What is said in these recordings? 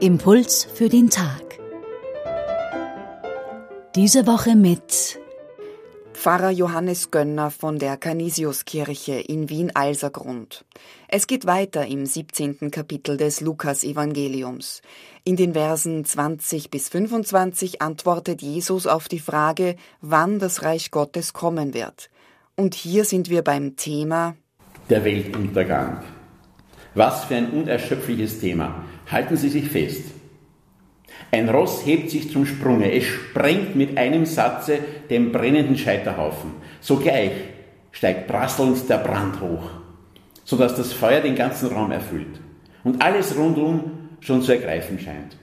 Impuls für den Tag. Diese Woche mit Pfarrer Johannes Gönner von der Canisiuskirche in Wien-Alsergrund. Es geht weiter im 17. Kapitel des Lukas-Evangeliums. In den Versen 20 bis 25 antwortet Jesus auf die Frage, wann das Reich Gottes kommen wird. Und hier sind wir beim Thema der Weltuntergang. Was für ein unerschöpfliches Thema. Halten Sie sich fest. Ein Ross hebt sich zum Sprunge, es sprengt mit einem Satze den brennenden Scheiterhaufen. Sogleich steigt prasselnd der Brand hoch, sodass das Feuer den ganzen Raum erfüllt und alles rundum schon zu ergreifen scheint.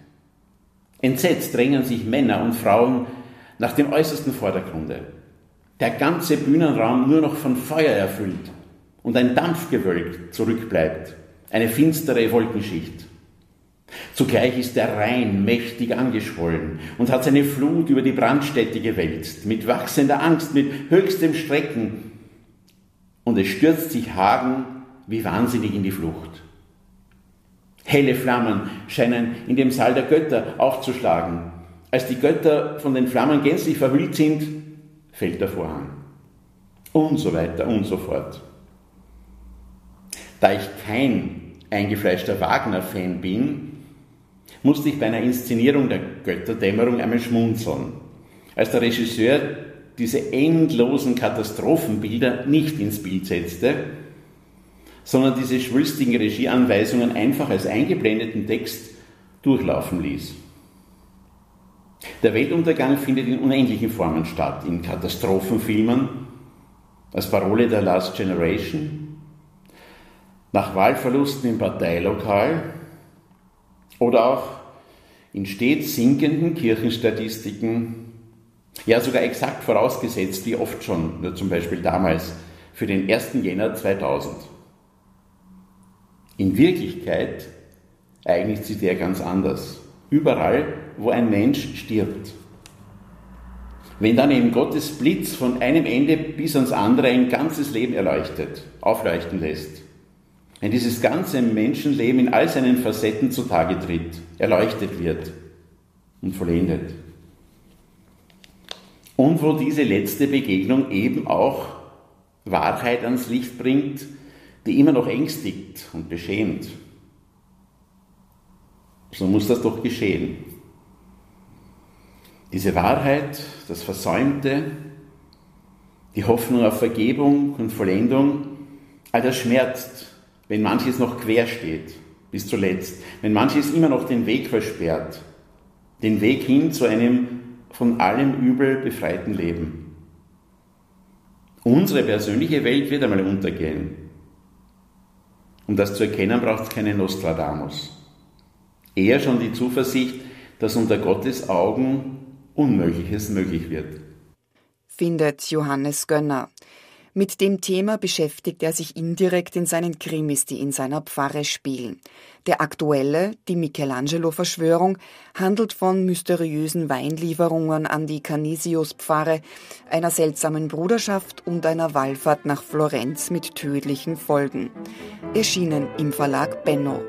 Entsetzt drängen sich Männer und Frauen nach dem äußersten Vordergrunde. Der ganze Bühnenraum nur noch von Feuer erfüllt und ein Dampfgewölk zurückbleibt, eine finstere Wolkenschicht. Zugleich ist der Rhein mächtig angeschwollen und hat seine Flut über die Brandstätte gewälzt, mit wachsender Angst, mit höchstem Strecken. Und es stürzt sich Hagen wie wahnsinnig in die Flucht. Helle Flammen scheinen in dem Saal der Götter aufzuschlagen. Als die Götter von den Flammen gänzlich verhüllt sind, fällt der Vorhang. Und so weiter und so fort. Da ich kein eingefleischter Wagner-Fan bin, musste ich bei einer Inszenierung der Götterdämmerung einmal schmunzeln, als der Regisseur diese endlosen Katastrophenbilder nicht ins Bild setzte, sondern diese schwülstigen Regieanweisungen einfach als eingeblendeten Text durchlaufen ließ. Der Weltuntergang findet in unendlichen Formen statt, in Katastrophenfilmen, als Parole der Last Generation, nach Wahlverlusten im Parteilokal, oder auch in stets sinkenden Kirchenstatistiken, ja sogar exakt vorausgesetzt, wie oft schon, nur zum Beispiel damals, für den 1. Jänner 2000. In Wirklichkeit eignet sich der ganz anders. Überall, wo ein Mensch stirbt. Wenn dann eben Gottes Blitz von einem Ende bis ans andere ein ganzes Leben erleuchtet, aufleuchten lässt, wenn dieses ganze Menschenleben in all seinen Facetten zutage tritt, erleuchtet wird und vollendet. Und wo diese letzte Begegnung eben auch Wahrheit ans Licht bringt, die immer noch ängstigt und beschämt. So muss das doch geschehen. Diese Wahrheit, das Versäumte, die Hoffnung auf Vergebung und Vollendung, all das schmerzt wenn manches noch quer steht bis zuletzt, wenn manches immer noch den Weg versperrt, den Weg hin zu einem von allem Übel befreiten Leben. Unsere persönliche Welt wird einmal untergehen. Um das zu erkennen, braucht es keine Nostradamus. Eher schon die Zuversicht, dass unter Gottes Augen Unmögliches möglich wird. Findet Johannes Gönner. Mit dem Thema beschäftigt er sich indirekt in seinen Krimis, die in seiner Pfarre spielen. Der aktuelle, die Michelangelo-Verschwörung, handelt von mysteriösen Weinlieferungen an die Canisius-Pfarre, einer seltsamen Bruderschaft und einer Wallfahrt nach Florenz mit tödlichen Folgen. Erschienen im Verlag Benno.